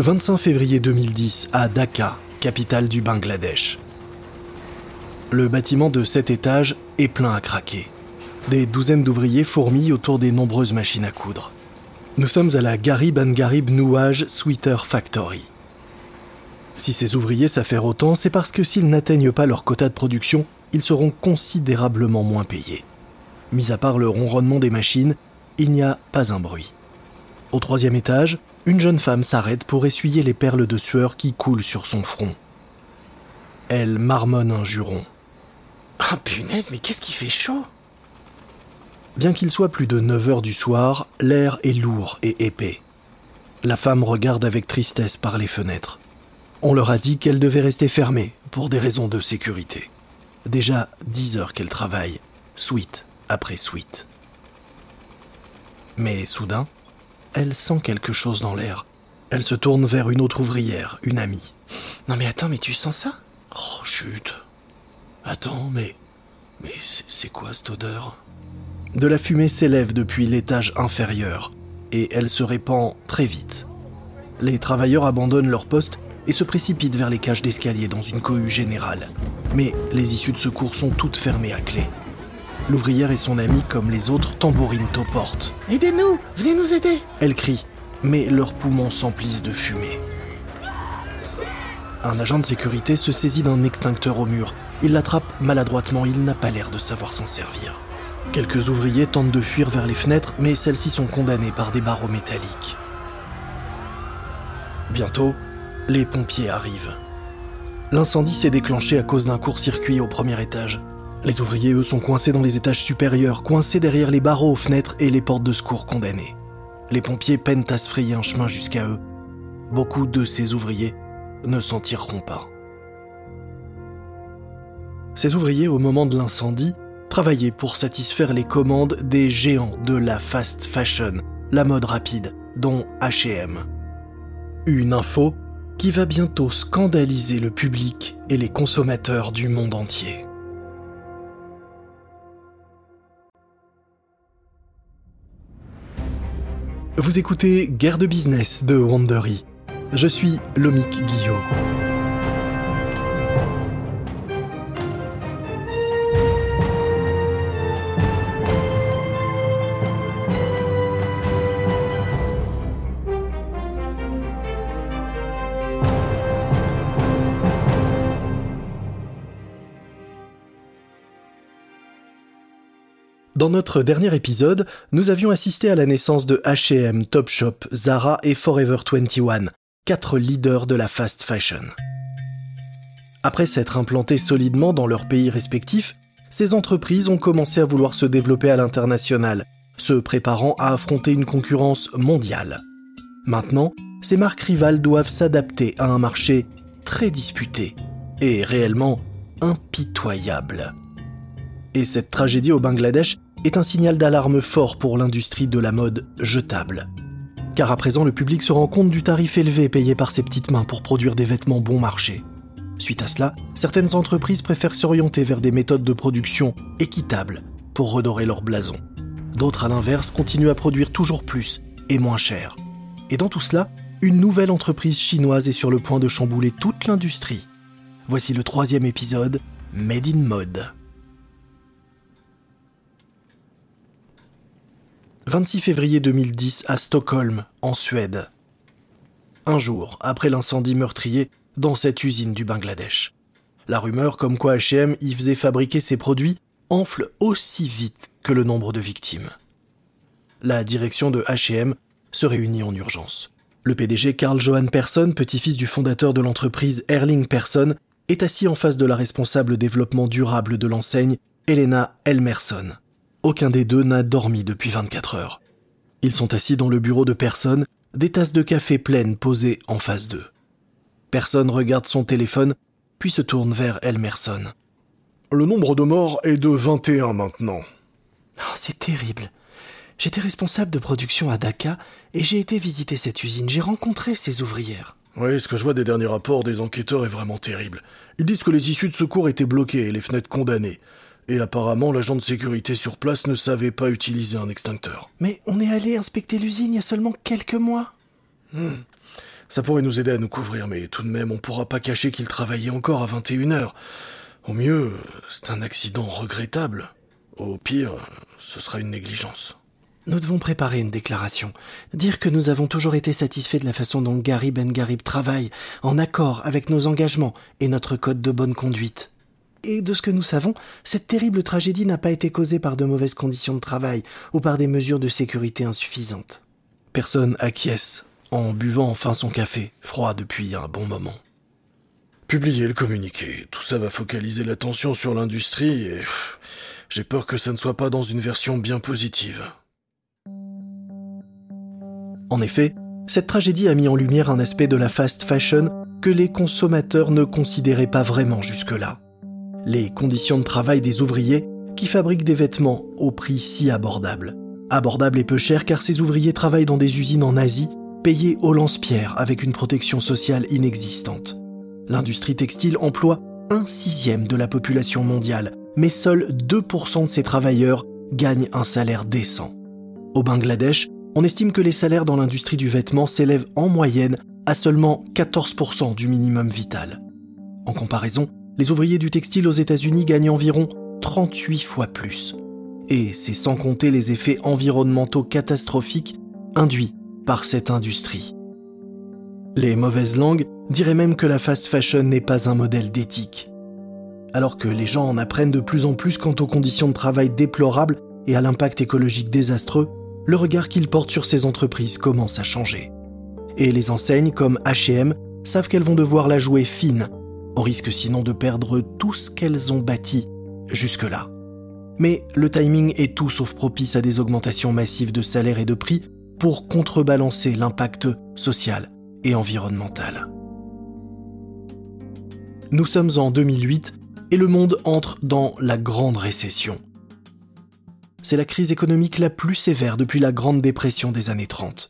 25 février 2010 à Dhaka, capitale du Bangladesh. Le bâtiment de 7 étages est plein à craquer. Des douzaines d'ouvriers fourmillent autour des nombreuses machines à coudre. Nous sommes à la Garib and Garib Nouage Sweater Factory. Si ces ouvriers s'affairent autant, c'est parce que s'ils n'atteignent pas leur quota de production, ils seront considérablement moins payés. Mis à part le ronronnement des machines, il n'y a pas un bruit. Au troisième étage, une jeune femme s'arrête pour essuyer les perles de sueur qui coulent sur son front. Elle marmonne un juron. Ah punaise, mais qu'est-ce qui fait chaud? Bien qu'il soit plus de 9 heures du soir, l'air est lourd et épais. La femme regarde avec tristesse par les fenêtres. On leur a dit qu'elle devait rester fermée pour des raisons de sécurité. Déjà 10 heures qu'elle travaille, suite après suite. Mais soudain, elle sent quelque chose dans l'air. Elle se tourne vers une autre ouvrière, une amie. Non mais attends, mais tu sens ça? Oh, chut. Attends, mais. Mais c'est quoi cette odeur? De la fumée s'élève depuis l'étage inférieur, et elle se répand très vite. Les travailleurs abandonnent leur poste et se précipitent vers les cages d'escalier dans une cohue générale. Mais les issues de secours sont toutes fermées à clé. L'ouvrière et son amie, comme les autres, tambourinent aux portes. Aidez-nous Venez nous aider Elle crie, mais leurs poumons s'emplissent de fumée. Un agent de sécurité se saisit d'un extincteur au mur. Il l'attrape maladroitement, il n'a pas l'air de savoir s'en servir. Quelques ouvriers tentent de fuir vers les fenêtres, mais celles-ci sont condamnées par des barreaux métalliques. Bientôt, les pompiers arrivent. L'incendie s'est déclenché à cause d'un court-circuit au premier étage. Les ouvriers, eux, sont coincés dans les étages supérieurs, coincés derrière les barreaux aux fenêtres et les portes de secours condamnées. Les pompiers peinent à se frayer un chemin jusqu'à eux. Beaucoup de ces ouvriers ne s'en tireront pas. Ces ouvriers, au moment de l'incendie, travaillaient pour satisfaire les commandes des géants de la fast fashion, la mode rapide, dont HM. Une info qui va bientôt scandaliser le public et les consommateurs du monde entier. Vous écoutez Guerre de business de Wandery. Je suis Lomic Guillot. Dans notre dernier épisode, nous avions assisté à la naissance de H&M, Topshop, Zara et Forever 21, quatre leaders de la fast fashion. Après s'être implantés solidement dans leurs pays respectifs, ces entreprises ont commencé à vouloir se développer à l'international, se préparant à affronter une concurrence mondiale. Maintenant, ces marques rivales doivent s'adapter à un marché très disputé et réellement impitoyable. Et cette tragédie au Bangladesh est un signal d'alarme fort pour l'industrie de la mode jetable. Car à présent, le public se rend compte du tarif élevé payé par ses petites mains pour produire des vêtements bon marché. Suite à cela, certaines entreprises préfèrent s'orienter vers des méthodes de production équitables pour redorer leur blason. D'autres, à l'inverse, continuent à produire toujours plus et moins cher. Et dans tout cela, une nouvelle entreprise chinoise est sur le point de chambouler toute l'industrie. Voici le troisième épisode, Made in Mode. 26 février 2010 à Stockholm, en Suède. Un jour après l'incendie meurtrier dans cette usine du Bangladesh. La rumeur comme quoi H&M y faisait fabriquer ses produits enfle aussi vite que le nombre de victimes. La direction de H&M se réunit en urgence. Le PDG Carl Johan Persson, petit-fils du fondateur de l'entreprise Erling Persson, est assis en face de la responsable développement durable de l'enseigne, Elena Elmerson. Aucun des deux n'a dormi depuis 24 heures. Ils sont assis dans le bureau de personne, des tasses de café pleines posées en face d'eux. Personne regarde son téléphone, puis se tourne vers Elmerson. Le nombre de morts est de 21 maintenant. Oh, c'est terrible. J'étais responsable de production à Dhaka et j'ai été visiter cette usine. J'ai rencontré ces ouvrières. Oui, ce que je vois des derniers rapports des enquêteurs est vraiment terrible. Ils disent que les issues de secours étaient bloquées et les fenêtres condamnées. Et apparemment, l'agent de sécurité sur place ne savait pas utiliser un extincteur. Mais on est allé inspecter l'usine il y a seulement quelques mois. Hmm. Ça pourrait nous aider à nous couvrir, mais tout de même, on pourra pas cacher qu'il travaillait encore à 21 heures. Au mieux, c'est un accident regrettable. Au pire, ce sera une négligence. Nous devons préparer une déclaration. Dire que nous avons toujours été satisfaits de la façon dont Gary Ben Garib travaille, en accord avec nos engagements et notre code de bonne conduite. Et de ce que nous savons, cette terrible tragédie n'a pas été causée par de mauvaises conditions de travail ou par des mesures de sécurité insuffisantes. Personne acquiesce en buvant enfin son café, froid depuis un bon moment. Publiez le communiqué. Tout ça va focaliser l'attention sur l'industrie et j'ai peur que ça ne soit pas dans une version bien positive. En effet, cette tragédie a mis en lumière un aspect de la fast fashion que les consommateurs ne considéraient pas vraiment jusque-là. Les conditions de travail des ouvriers qui fabriquent des vêtements au prix si abordable. Abordable et peu cher car ces ouvriers travaillent dans des usines en Asie, payés au lance-pierre avec une protection sociale inexistante. L'industrie textile emploie un sixième de la population mondiale, mais seuls 2% de ces travailleurs gagnent un salaire décent. Au Bangladesh, on estime que les salaires dans l'industrie du vêtement s'élèvent en moyenne à seulement 14% du minimum vital. En comparaison, les ouvriers du textile aux États-Unis gagnent environ 38 fois plus. Et c'est sans compter les effets environnementaux catastrophiques induits par cette industrie. Les mauvaises langues diraient même que la fast fashion n'est pas un modèle d'éthique. Alors que les gens en apprennent de plus en plus quant aux conditions de travail déplorables et à l'impact écologique désastreux, le regard qu'ils portent sur ces entreprises commence à changer. Et les enseignes comme HM savent qu'elles vont devoir la jouer fine, au risque sinon de perdre tout ce qu'elles ont bâti jusque-là. Mais le timing est tout sauf propice à des augmentations massives de salaires et de prix pour contrebalancer l'impact social et environnemental. Nous sommes en 2008 et le monde entre dans la grande récession c'est la crise économique la plus sévère depuis la Grande Dépression des années 30.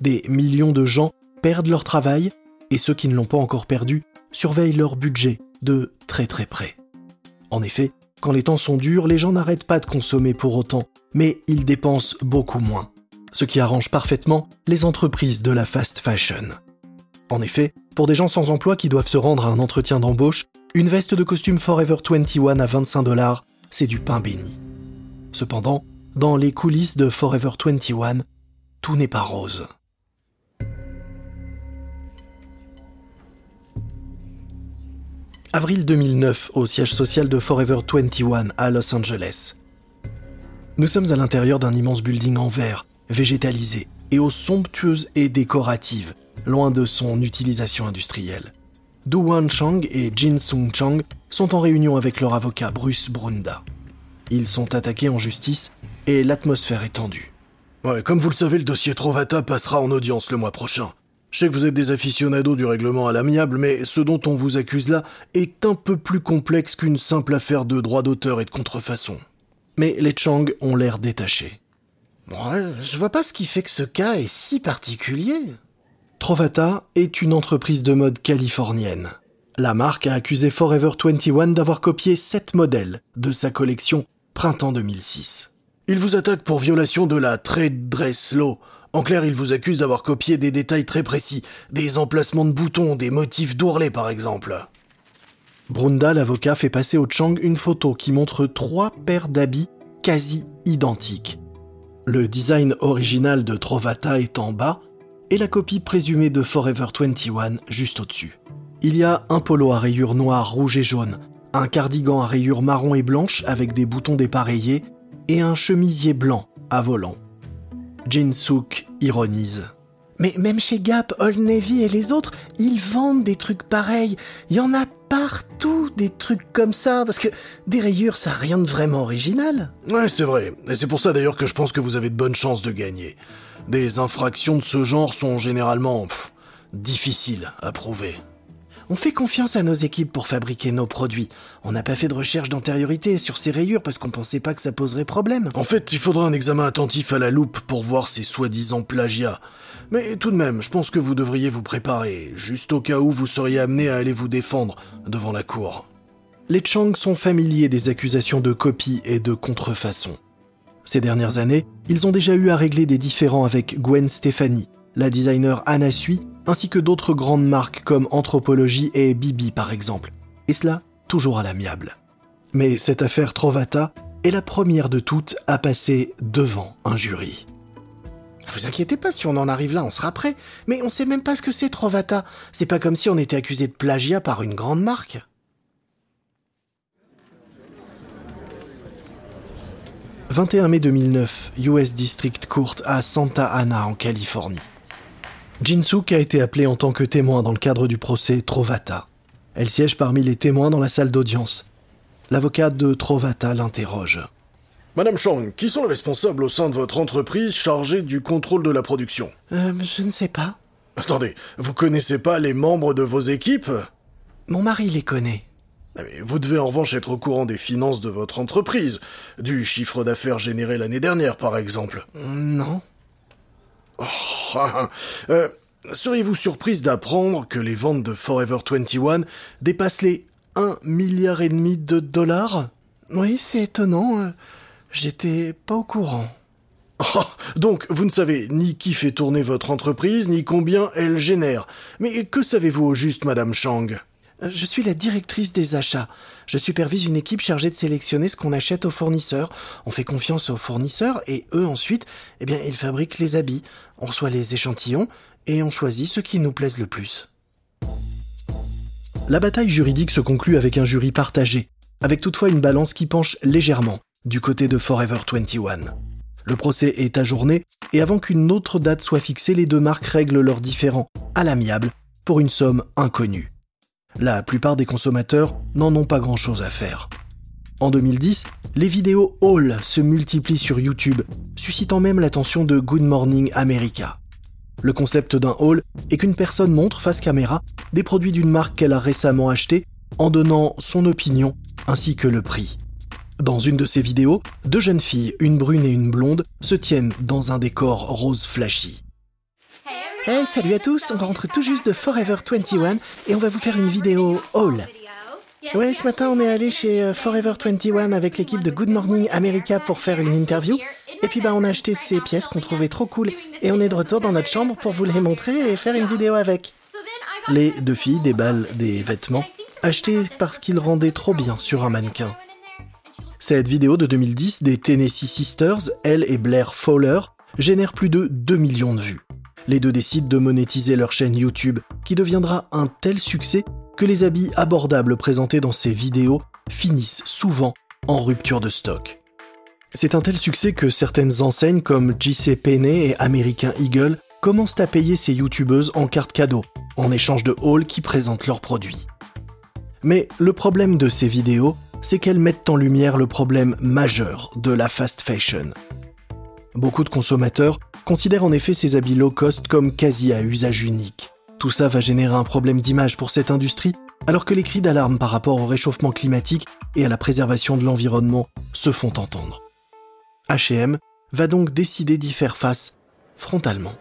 Des millions de gens perdent leur travail et ceux qui ne l'ont pas encore perdu surveillent leur budget de très très près. En effet, quand les temps sont durs, les gens n'arrêtent pas de consommer pour autant, mais ils dépensent beaucoup moins. Ce qui arrange parfaitement les entreprises de la fast fashion. En effet, pour des gens sans emploi qui doivent se rendre à un entretien d'embauche, une veste de costume Forever 21 à 25 dollars, c'est du pain béni. Cependant, dans les coulisses de Forever 21, tout n'est pas rose. Avril 2009, au siège social de Forever 21 à Los Angeles. Nous sommes à l'intérieur d'un immense building en verre, végétalisé et aux somptueuses et décoratives, loin de son utilisation industrielle. Du Wan Chang et Jin Sung Chang sont en réunion avec leur avocat Bruce Brunda. Ils sont attaqués en justice et l'atmosphère est tendue. Comme vous le savez, le dossier Trovata passera en audience le mois prochain. Je sais que vous êtes des aficionados du règlement à l'amiable, mais ce dont on vous accuse là est un peu plus complexe qu'une simple affaire de droit d'auteur et de contrefaçon. Mais les Chang ont l'air détachés. Ouais, je vois pas ce qui fait que ce cas est si particulier. Trovata est une entreprise de mode californienne. La marque a accusé Forever 21 d'avoir copié sept modèles de sa collection printemps 2006. Il vous attaque pour violation de la trade dress. En clair, il vous accuse d'avoir copié des détails très précis, des emplacements de boutons, des motifs d'ourlet par exemple. Brunda, l'avocat, fait passer au Chang une photo qui montre trois paires d'habits quasi identiques. Le design original de Trovata est en bas et la copie présumée de Forever 21 juste au-dessus. Il y a un polo à rayures noires, rouges et jaunes, un cardigan à rayures marron et blanches avec des boutons dépareillés et un chemisier blanc à volant. Jin Suk ironise. Mais même chez Gap, Old Navy et les autres, ils vendent des trucs pareils. Il y en a partout des trucs comme ça, parce que des rayures, ça n'a rien de vraiment original. Ouais, c'est vrai. Et c'est pour ça d'ailleurs que je pense que vous avez de bonnes chances de gagner. Des infractions de ce genre sont généralement difficiles à prouver. On fait confiance à nos équipes pour fabriquer nos produits. On n'a pas fait de recherche d'antériorité sur ces rayures parce qu'on pensait pas que ça poserait problème. En fait, il faudra un examen attentif à la loupe pour voir ces soi-disant plagiats. Mais tout de même, je pense que vous devriez vous préparer, juste au cas où vous seriez amené à aller vous défendre devant la cour. Les Chang sont familiers des accusations de copie et de contrefaçon. Ces dernières années, ils ont déjà eu à régler des différends avec Gwen Stefani, la designer Anna Sui, ainsi que d'autres grandes marques comme Anthropologie et Bibi par exemple. Et cela toujours à l'amiable. Mais cette affaire Trovata est la première de toutes à passer devant un jury. Vous inquiétez pas, si on en arrive là, on sera prêt. Mais on sait même pas ce que c'est Trovata. C'est pas comme si on était accusé de plagiat par une grande marque. 21 mai 2009, US District Court à Santa Ana en Californie. Jinsuk a été appelée en tant que témoin dans le cadre du procès Trovata. Elle siège parmi les témoins dans la salle d'audience. L'avocat de Trovata l'interroge. Madame Chang, qui sont les responsables au sein de votre entreprise chargés du contrôle de la production? Euh, je ne sais pas. Attendez, vous connaissez pas les membres de vos équipes? Mon mari les connaît. Ah, mais Vous devez en revanche être au courant des finances de votre entreprise, du chiffre d'affaires généré l'année dernière par exemple. Non. Euh, Seriez-vous surprise d'apprendre que les ventes de Forever 21 dépassent les 1 milliard et demi de dollars? Oui, c'est étonnant. euh, J'étais pas au courant. Oh, donc, vous ne savez ni qui fait tourner votre entreprise, ni combien elle génère. Mais que savez-vous au juste, Madame Chang? Je suis la directrice des achats. Je supervise une équipe chargée de sélectionner ce qu'on achète aux fournisseurs. On fait confiance aux fournisseurs et eux ensuite, eh bien, ils fabriquent les habits. On reçoit les échantillons et on choisit ceux qui nous plaisent le plus. La bataille juridique se conclut avec un jury partagé, avec toutefois une balance qui penche légèrement du côté de Forever 21. Le procès est ajourné et avant qu'une autre date soit fixée, les deux marques règlent leurs différends à l'amiable pour une somme inconnue. La plupart des consommateurs n'en ont pas grand-chose à faire. En 2010, les vidéos haul se multiplient sur YouTube, suscitant même l'attention de Good Morning America. Le concept d'un haul est qu'une personne montre face caméra des produits d'une marque qu'elle a récemment acheté en donnant son opinion ainsi que le prix. Dans une de ces vidéos, deux jeunes filles, une brune et une blonde, se tiennent dans un décor rose flashy. Hey, salut à tous, on rentre tout juste de Forever 21 et on va vous faire une vidéo haul. Ouais, ce matin on est allé chez euh, Forever 21 avec l'équipe de Good Morning America pour faire une interview. Et puis bah on a acheté ces pièces qu'on trouvait trop cool et on est de retour dans notre chambre pour vous les montrer et faire une vidéo avec. Les deux filles déballent des vêtements achetés parce qu'ils rendaient trop bien sur un mannequin. Cette vidéo de 2010 des Tennessee Sisters, elle et Blair Fowler, génère plus de 2 millions de vues. Les deux décident de monétiser leur chaîne YouTube, qui deviendra un tel succès que les habits abordables présentés dans ces vidéos finissent souvent en rupture de stock. C'est un tel succès que certaines enseignes comme JC Penney et American Eagle commencent à payer ces youtubeuses en carte cadeau, en échange de hauls qui présentent leurs produits. Mais le problème de ces vidéos, c'est qu'elles mettent en lumière le problème majeur de la fast fashion. Beaucoup de consommateurs considèrent en effet ces habits low cost comme quasi à usage unique. Tout ça va générer un problème d'image pour cette industrie, alors que les cris d'alarme par rapport au réchauffement climatique et à la préservation de l'environnement se font entendre. H&M va donc décider d'y faire face frontalement.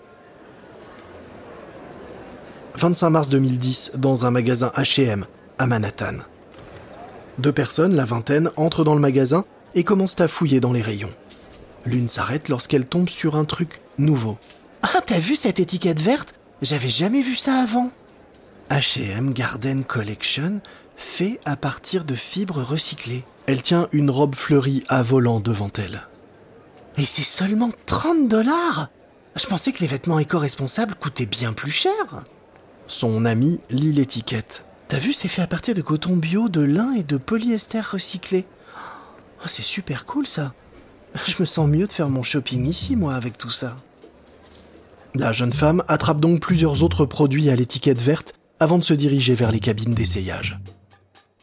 25 mars 2010, dans un magasin H&M à Manhattan. Deux personnes, la vingtaine, entrent dans le magasin et commencent à fouiller dans les rayons. L'une s'arrête lorsqu'elle tombe sur un truc nouveau. Ah, t'as vu cette étiquette verte? J'avais jamais vu ça avant. H&M Garden Collection, fait à partir de fibres recyclées. Elle tient une robe fleurie à volant devant elle. Et c'est seulement 30 dollars Je pensais que les vêtements éco-responsables coûtaient bien plus cher. Son ami lit l'étiquette. T'as vu, c'est fait à partir de coton bio, de lin et de polyester recyclé. Oh, c'est super cool ça. Je me sens mieux de faire mon shopping ici, moi, avec tout ça. La jeune femme attrape donc plusieurs autres produits à l'étiquette verte avant de se diriger vers les cabines d'essayage.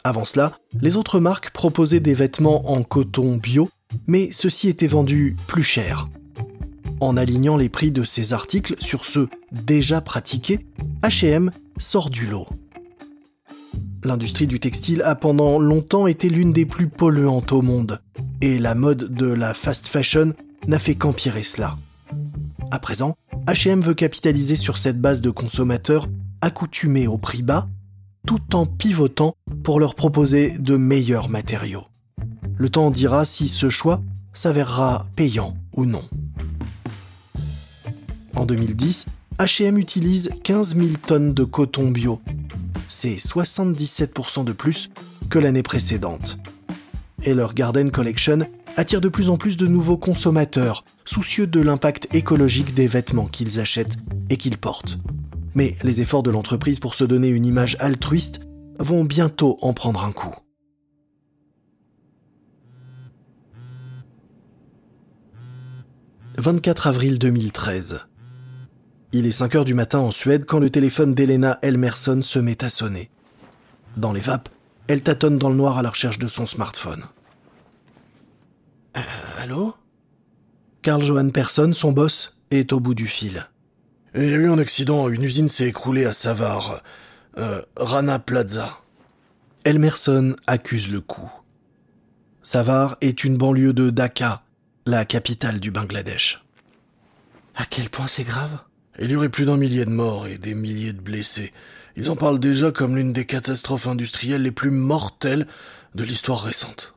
Avant cela, les autres marques proposaient des vêtements en coton bio, mais ceux-ci étaient vendus plus cher. En alignant les prix de ces articles sur ceux déjà pratiqués, H&M sort du lot. L'industrie du textile a pendant longtemps été l'une des plus polluantes au monde, et la mode de la fast fashion n'a fait qu'empirer cela. À présent, H&M veut capitaliser sur cette base de consommateurs accoutumés au prix bas, tout en pivotant pour leur proposer de meilleurs matériaux. Le temps dira si ce choix s'avérera payant ou non. En 2010, H&M utilise 15 000 tonnes de coton bio. C'est 77% de plus que l'année précédente. Et leur Garden Collection attire de plus en plus de nouveaux consommateurs, soucieux de l'impact écologique des vêtements qu'ils achètent et qu'ils portent. Mais les efforts de l'entreprise pour se donner une image altruiste vont bientôt en prendre un coup. 24 avril 2013. Il est 5 heures du matin en Suède quand le téléphone d'Elena Elmerson se met à sonner. Dans les vapes, elle tâtonne dans le noir à la recherche de son smartphone. Euh, allô? Carl Johan Persson, son boss, est au bout du fil. Il y a eu un accident, une usine s'est écroulée à Savar. Euh, Rana Plaza. Elmerson accuse le coup. Savar est une banlieue de Dhaka, la capitale du Bangladesh. À quel point c'est grave? Il y aurait plus d'un millier de morts et des milliers de blessés. Ils en parlent déjà comme l'une des catastrophes industrielles les plus mortelles de l'histoire récente.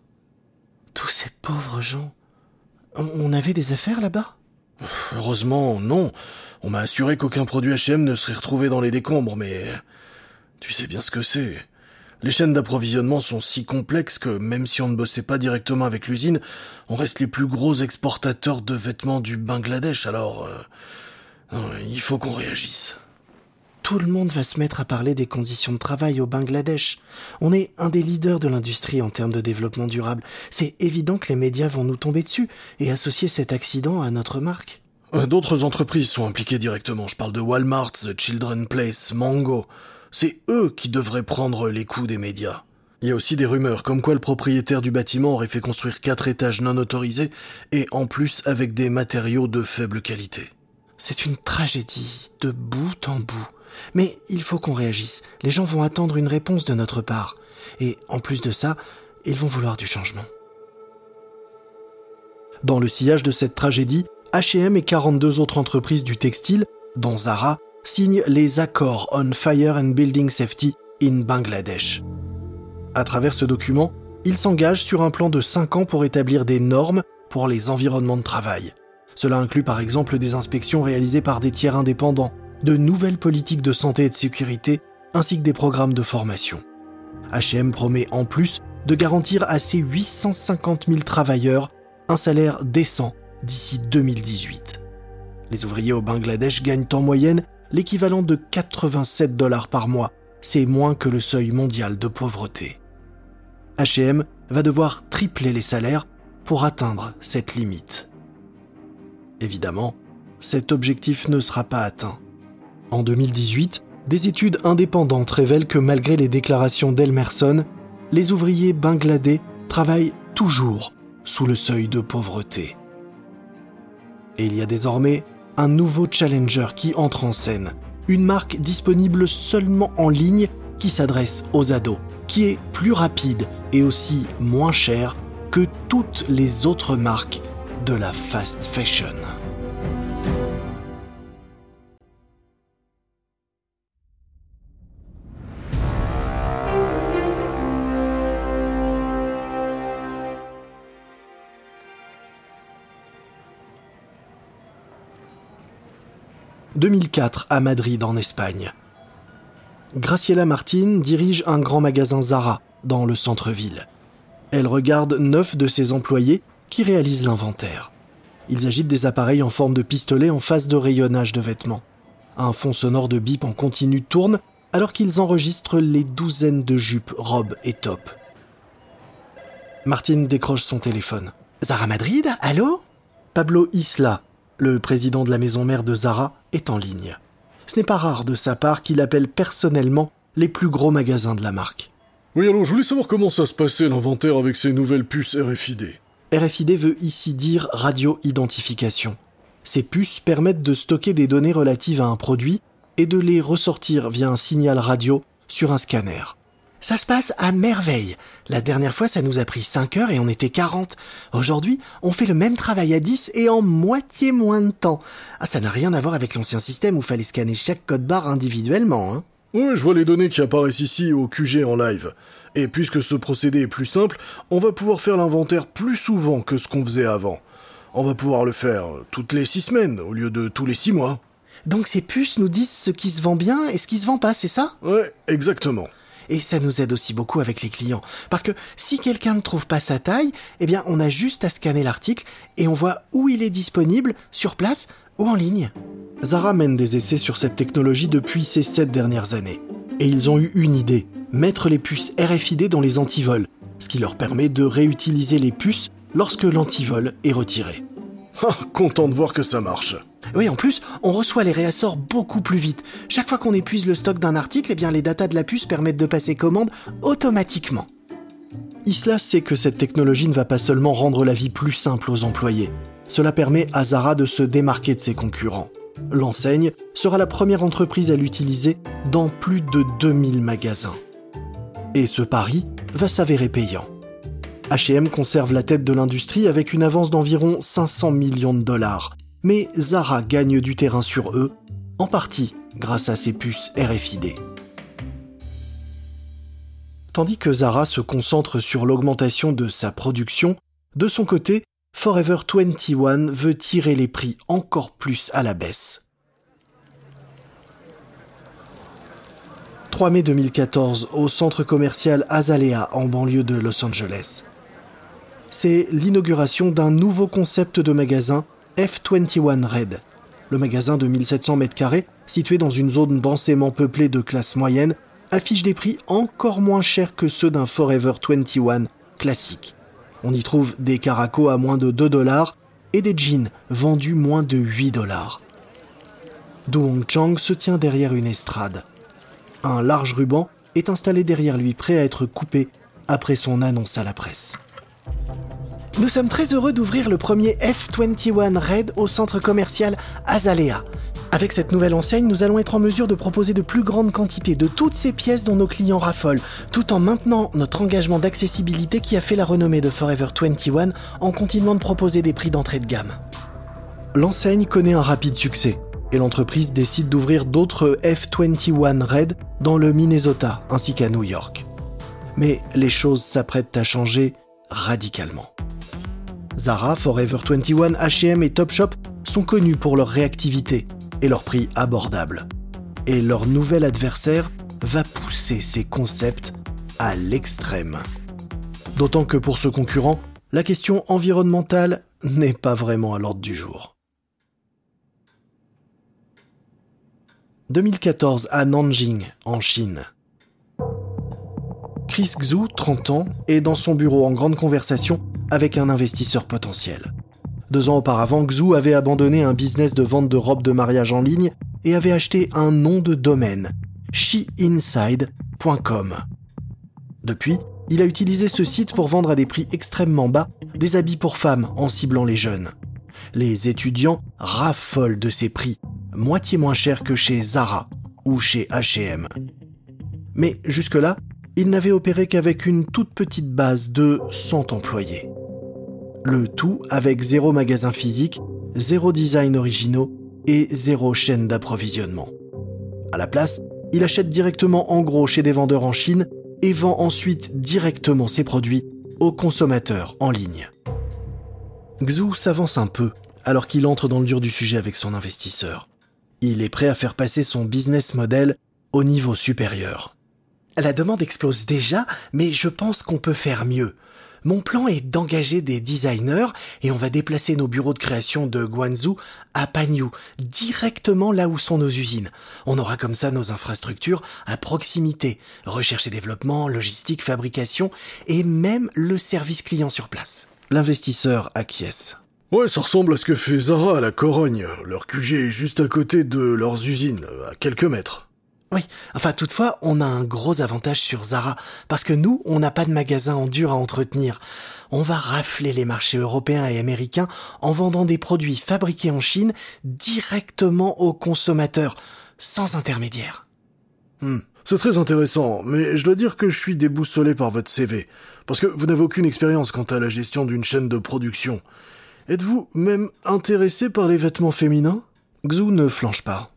Tous ces pauvres gens. On avait des affaires là-bas? Heureusement, non. On m'a assuré qu'aucun produit H&M ne serait retrouvé dans les décombres, mais tu sais bien ce que c'est. Les chaînes d'approvisionnement sont si complexes que même si on ne bossait pas directement avec l'usine, on reste les plus gros exportateurs de vêtements du Bangladesh, alors euh, il faut qu'on réagisse. Tout le monde va se mettre à parler des conditions de travail au Bangladesh. On est un des leaders de l'industrie en termes de développement durable. C'est évident que les médias vont nous tomber dessus et associer cet accident à notre marque. Euh, d'autres entreprises sont impliquées directement. Je parle de Walmart, The Children Place, Mango. C'est eux qui devraient prendre les coups des médias. Il y a aussi des rumeurs comme quoi le propriétaire du bâtiment aurait fait construire quatre étages non autorisés et en plus avec des matériaux de faible qualité. C'est une tragédie de bout en bout. Mais il faut qu'on réagisse. Les gens vont attendre une réponse de notre part. Et en plus de ça, ils vont vouloir du changement. Dans le sillage de cette tragédie, H&M et 42 autres entreprises du textile, dont Zara, signe les accords on Fire and Building Safety in Bangladesh. À travers ce document, il s'engage sur un plan de 5 ans pour établir des normes pour les environnements de travail. Cela inclut par exemple des inspections réalisées par des tiers indépendants, de nouvelles politiques de santé et de sécurité, ainsi que des programmes de formation. HM promet en plus de garantir à ses 850 000 travailleurs un salaire décent d'ici 2018. Les ouvriers au Bangladesh gagnent en moyenne l'équivalent de 87 dollars par mois. C'est moins que le seuil mondial de pauvreté. HM va devoir tripler les salaires pour atteindre cette limite. Évidemment, cet objectif ne sera pas atteint. En 2018, des études indépendantes révèlent que malgré les déclarations d'Elmerson, les ouvriers bangladais travaillent toujours sous le seuil de pauvreté. Et il y a désormais un nouveau challenger qui entre en scène. Une marque disponible seulement en ligne qui s'adresse aux ados, qui est plus rapide et aussi moins chère que toutes les autres marques de la fast fashion. 2004 à Madrid en Espagne. Graciela Martin dirige un grand magasin Zara dans le centre-ville. Elle regarde neuf de ses employés qui réalisent l'inventaire. Ils agitent des appareils en forme de pistolet en phase de rayonnage de vêtements. Un fond sonore de bip en continu tourne alors qu'ils enregistrent les douzaines de jupes, robes et tops. Martine décroche son téléphone. Zara Madrid Allô? Pablo Isla, le président de la maison mère de Zara, est en ligne. Ce n'est pas rare de sa part qu'il appelle personnellement les plus gros magasins de la marque. Oui, alors je voulais savoir comment ça se passait l'inventaire avec ces nouvelles puces RFID. RFID veut ici dire radio-identification. Ces puces permettent de stocker des données relatives à un produit et de les ressortir via un signal radio sur un scanner. Ça se passe à merveille. La dernière fois, ça nous a pris 5 heures et on était 40. Aujourd'hui, on fait le même travail à 10 et en moitié moins de temps. Ah, ça n'a rien à voir avec l'ancien système où fallait scanner chaque code barre individuellement, hein. Oui, je vois les données qui apparaissent ici au QG en live. Et puisque ce procédé est plus simple, on va pouvoir faire l'inventaire plus souvent que ce qu'on faisait avant. On va pouvoir le faire toutes les 6 semaines au lieu de tous les 6 mois. Donc ces puces nous disent ce qui se vend bien et ce qui se vend pas, c'est ça? Ouais, exactement. Et ça nous aide aussi beaucoup avec les clients. Parce que si quelqu'un ne trouve pas sa taille, eh bien on a juste à scanner l'article et on voit où il est disponible, sur place ou en ligne. Zara mène des essais sur cette technologie depuis ces sept dernières années. Et ils ont eu une idée, mettre les puces RFID dans les antivols, ce qui leur permet de réutiliser les puces lorsque l'antivol est retiré. Ah, content de voir que ça marche. Oui, en plus, on reçoit les réassorts beaucoup plus vite. Chaque fois qu'on épuise le stock d'un article, eh les datas de la puce permettent de passer commande automatiquement. Isla sait que cette technologie ne va pas seulement rendre la vie plus simple aux employés. Cela permet à Zara de se démarquer de ses concurrents. L'enseigne sera la première entreprise à l'utiliser dans plus de 2000 magasins. Et ce pari va s'avérer payant. H&M conserve la tête de l'industrie avec une avance d'environ 500 millions de dollars. Mais Zara gagne du terrain sur eux, en partie grâce à ses puces RFID. Tandis que Zara se concentre sur l'augmentation de sa production, de son côté, Forever 21 veut tirer les prix encore plus à la baisse. 3 mai 2014 au centre commercial Azalea en banlieue de Los Angeles c'est l'inauguration d'un nouveau concept de magasin F21 Red. Le magasin de 1700 m2, situé dans une zone densément peuplée de classe moyenne, affiche des prix encore moins chers que ceux d'un Forever 21 classique. On y trouve des caracos à moins de 2 dollars et des jeans vendus moins de 8 dollars. Do Chang se tient derrière une estrade. Un large ruban est installé derrière lui prêt à être coupé après son annonce à la presse. Nous sommes très heureux d'ouvrir le premier F21 Red au centre commercial Azalea. Avec cette nouvelle enseigne, nous allons être en mesure de proposer de plus grandes quantités de toutes ces pièces dont nos clients raffolent, tout en maintenant notre engagement d'accessibilité qui a fait la renommée de Forever 21 en continuant de proposer des prix d'entrée de gamme. L'enseigne connaît un rapide succès et l'entreprise décide d'ouvrir d'autres F21 Red dans le Minnesota ainsi qu'à New York. Mais les choses s'apprêtent à changer radicalement. Zara, Forever 21, H&M et Topshop sont connus pour leur réactivité et leur prix abordable. Et leur nouvel adversaire va pousser ces concepts à l'extrême. D'autant que pour ce concurrent, la question environnementale n'est pas vraiment à l'ordre du jour. 2014 à Nanjing, en Chine. Chris Xu, 30 ans, est dans son bureau en grande conversation avec un investisseur potentiel. Deux ans auparavant, Xu avait abandonné un business de vente de robes de mariage en ligne et avait acheté un nom de domaine, sheinside.com. Depuis, il a utilisé ce site pour vendre à des prix extrêmement bas des habits pour femmes en ciblant les jeunes. Les étudiants raffolent de ces prix, moitié moins chers que chez Zara ou chez H&M. Mais jusque-là, il n'avait opéré qu'avec une toute petite base de 100 employés. Le tout avec zéro magasin physique, zéro design originaux et zéro chaîne d'approvisionnement. À la place, il achète directement en gros chez des vendeurs en Chine et vend ensuite directement ses produits aux consommateurs en ligne. Xu s'avance un peu alors qu'il entre dans le dur du sujet avec son investisseur. Il est prêt à faire passer son business model au niveau supérieur. La demande explose déjà, mais je pense qu'on peut faire mieux. Mon plan est d'engager des designers et on va déplacer nos bureaux de création de Guangzhou à Panyu, directement là où sont nos usines. On aura comme ça nos infrastructures à proximité, recherche et développement, logistique, fabrication et même le service client sur place. L'investisseur acquiesce. Ouais, ça ressemble à ce que fait Zara à la Corogne. Leur QG est juste à côté de leurs usines, à quelques mètres. Oui, enfin toutefois, on a un gros avantage sur Zara, parce que nous, on n'a pas de magasin en dur à entretenir. On va rafler les marchés européens et américains en vendant des produits fabriqués en Chine directement aux consommateurs, sans intermédiaire. Hmm. C'est très intéressant, mais je dois dire que je suis déboussolé par votre CV, parce que vous n'avez aucune expérience quant à la gestion d'une chaîne de production. Êtes-vous même intéressé par les vêtements féminins? Xu ne flanche pas.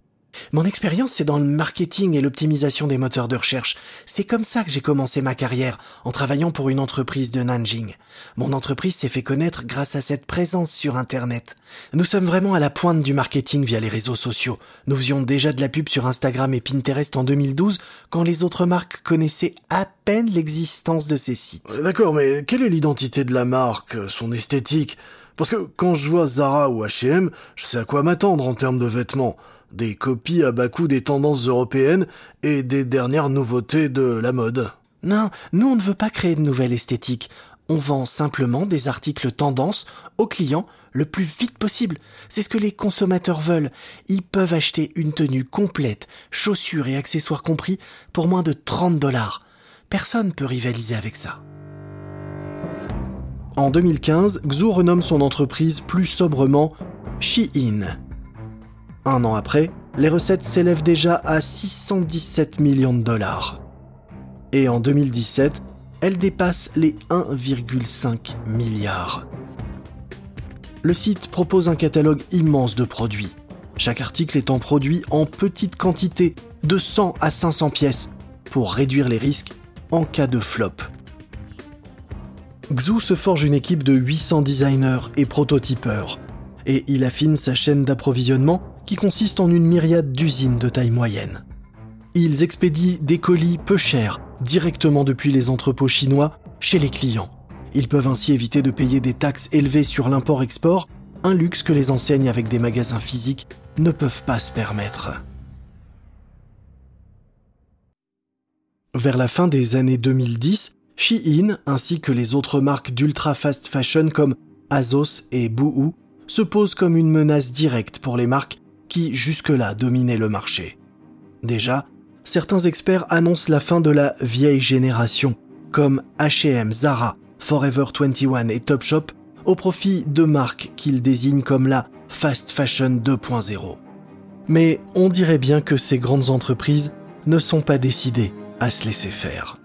Mon expérience, c'est dans le marketing et l'optimisation des moteurs de recherche. C'est comme ça que j'ai commencé ma carrière, en travaillant pour une entreprise de Nanjing. Mon entreprise s'est fait connaître grâce à cette présence sur Internet. Nous sommes vraiment à la pointe du marketing via les réseaux sociaux. Nous faisions déjà de la pub sur Instagram et Pinterest en 2012, quand les autres marques connaissaient à peine l'existence de ces sites. Euh, d'accord, mais quelle est l'identité de la marque, son esthétique? Parce que quand je vois Zara ou H&M, je sais à quoi m'attendre en termes de vêtements des copies à bas coût des tendances européennes et des dernières nouveautés de la mode. Non, nous on ne veut pas créer de nouvelles esthétiques. On vend simplement des articles tendances aux clients le plus vite possible. C'est ce que les consommateurs veulent. Ils peuvent acheter une tenue complète, chaussures et accessoires compris, pour moins de 30 dollars. Personne peut rivaliser avec ça. En 2015, Xu renomme son entreprise plus sobrement Shein un an après, les recettes s'élèvent déjà à 617 millions de dollars. Et en 2017, elles dépassent les 1,5 milliards. Le site propose un catalogue immense de produits, chaque article étant produit en petite quantité, de 100 à 500 pièces, pour réduire les risques en cas de flop. Xu se forge une équipe de 800 designers et prototypeurs, et il affine sa chaîne d'approvisionnement qui consiste en une myriade d'usines de taille moyenne. Ils expédient des colis peu chers directement depuis les entrepôts chinois chez les clients. Ils peuvent ainsi éviter de payer des taxes élevées sur l'import-export, un luxe que les enseignes avec des magasins physiques ne peuvent pas se permettre. Vers la fin des années 2010, Shein ainsi que les autres marques d'ultra fast fashion comme Azos et Boohoo se posent comme une menace directe pour les marques qui jusque-là dominait le marché. Déjà, certains experts annoncent la fin de la vieille génération, comme H&M, Zara, Forever 21 et Topshop, au profit de marques qu'ils désignent comme la fast fashion 2.0. Mais on dirait bien que ces grandes entreprises ne sont pas décidées à se laisser faire.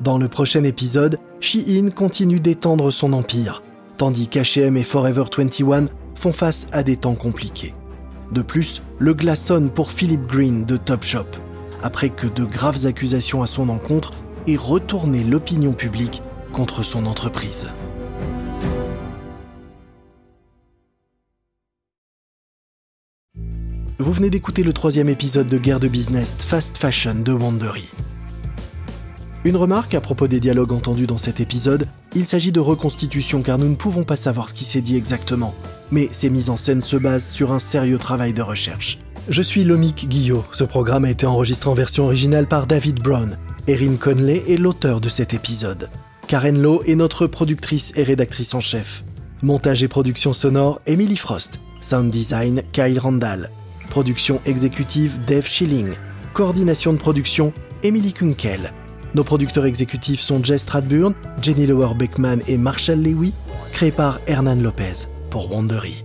Dans le prochain épisode, Shein continue d'étendre son empire, tandis qu'H&M et Forever 21 font face à des temps compliqués. De plus, le glaçonne pour Philip Green de Topshop, après que de graves accusations à son encontre aient retourné l'opinion publique contre son entreprise. Vous venez d'écouter le troisième épisode de Guerre de Business Fast Fashion de Wandery. Une remarque à propos des dialogues entendus dans cet épisode, il s'agit de reconstitution car nous ne pouvons pas savoir ce qui s'est dit exactement, mais ces mises en scène se basent sur un sérieux travail de recherche. Je suis Lomic Guillot, ce programme a été enregistré en version originale par David Brown. Erin Conley est l'auteur de cet épisode. Karen Lowe est notre productrice et rédactrice en chef. Montage et production sonore, Emily Frost. Sound design, Kyle Randall. Production exécutive, Dave Schilling. Coordination de production, Emily Kunkel. Nos producteurs exécutifs sont Jess Stradburn, Jenny Lower Beckman et Marshall Lewy, créés par Hernan Lopez pour Wandery.